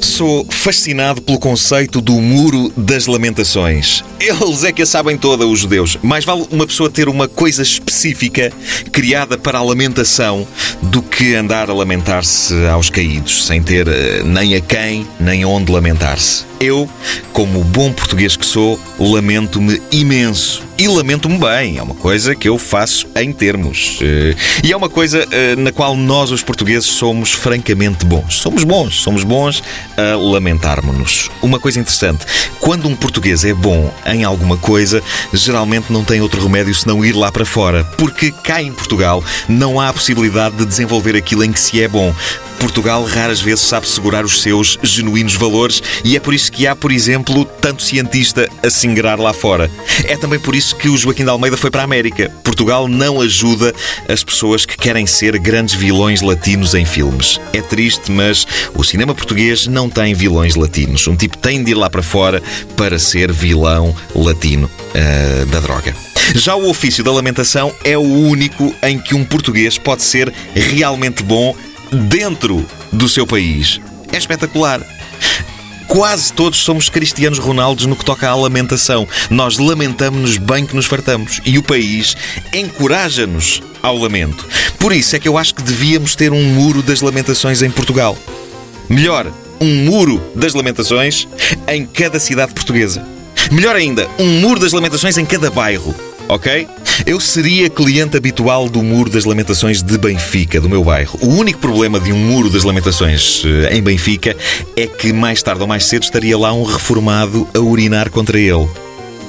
Sou fascinado pelo conceito do Muro das Lamentações. Eles é que a sabem toda, os judeus. Mais vale uma pessoa ter uma coisa específica criada para a lamentação do que andar a lamentar-se aos caídos, sem ter uh, nem a quem nem onde lamentar-se. Eu, como bom português que sou, lamento-me imenso. E lamento-me bem. É uma coisa que eu faço em termos. Eh, e é uma coisa eh, na qual nós, os portugueses, somos francamente bons. Somos bons. Somos bons a lamentarmos-nos. Uma coisa interessante: quando um português é bom em alguma coisa, geralmente não tem outro remédio senão ir lá para fora. Porque cá em Portugal não há a possibilidade de desenvolver aquilo em que se é bom. Portugal raras vezes sabe segurar os seus genuínos valores e é por isso que há, por exemplo, tanto cientista a se ingrar lá fora. É também por isso que o Joaquim de Almeida foi para a América. Portugal não ajuda as pessoas que querem ser grandes vilões latinos em filmes. É triste, mas o cinema português não tem vilões latinos. Um tipo tem de ir lá para fora para ser vilão latino uh, da droga. Já o ofício da lamentação é o único em que um português pode ser realmente bom dentro do seu país. É espetacular. Quase todos somos cristianos Ronaldos no que toca à lamentação. Nós lamentamos-nos bem que nos fartamos e o país encoraja-nos ao lamento. Por isso é que eu acho que devíamos ter um muro das lamentações em Portugal. Melhor, um muro das lamentações em cada cidade portuguesa. Melhor ainda, um muro das lamentações em cada bairro ok? Eu seria cliente habitual do Muro das Lamentações de Benfica, do meu bairro. O único problema de um Muro das Lamentações eh, em Benfica é que mais tarde ou mais cedo estaria lá um reformado a urinar contra ele.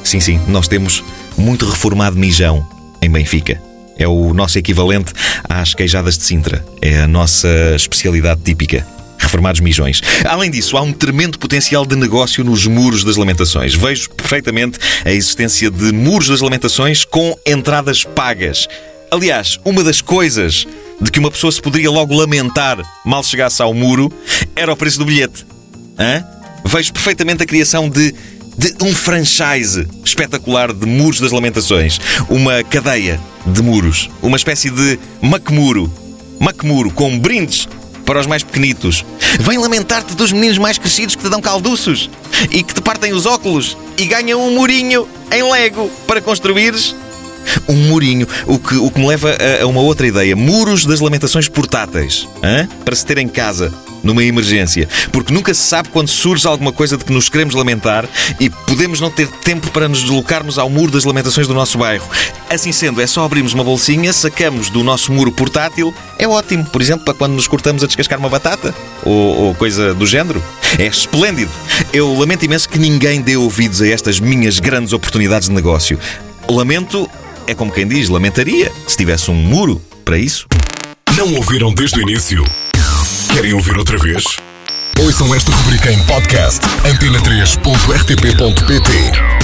Sim, sim, nós temos muito reformado mijão em Benfica. É o nosso equivalente às queijadas de Sintra. É a nossa especialidade típica reformados mijões. Além disso, há um tremendo potencial de negócio nos muros das lamentações. Vejo perfeitamente a existência de muros das lamentações com entradas pagas. Aliás, uma das coisas de que uma pessoa se poderia logo lamentar mal chegasse ao muro era o preço do bilhete. Hã? Vejo perfeitamente a criação de, de um franchise espetacular de muros das lamentações. Uma cadeia de muros. Uma espécie de macmuro. Macmuro com brindes para os mais pequenitos. Vem lamentar-te dos meninos mais crescidos que te dão calduços e que te partem os óculos e ganham um murinho em Lego para construires um murinho, o que, o que me leva a, a uma outra ideia: muros das lamentações portáteis, hã? para se ter em casa numa emergência, porque nunca se sabe quando surge alguma coisa de que nos queremos lamentar e podemos não ter tempo para nos deslocarmos ao muro das lamentações do nosso bairro. Assim sendo, é só abrirmos uma bolsinha, sacamos do nosso muro portátil, é ótimo, por exemplo, para quando nos cortamos a descascar uma batata ou, ou coisa do género. É esplêndido. Eu lamento imenso que ninguém dê ouvidos a estas minhas grandes oportunidades de negócio. Lamento, é como quem diz, lamentaria se tivesse um muro para isso. Não ouviram desde o início? Querem ouvir outra vez? Ouçam esta rubrica em podcast antena3.rtp.pt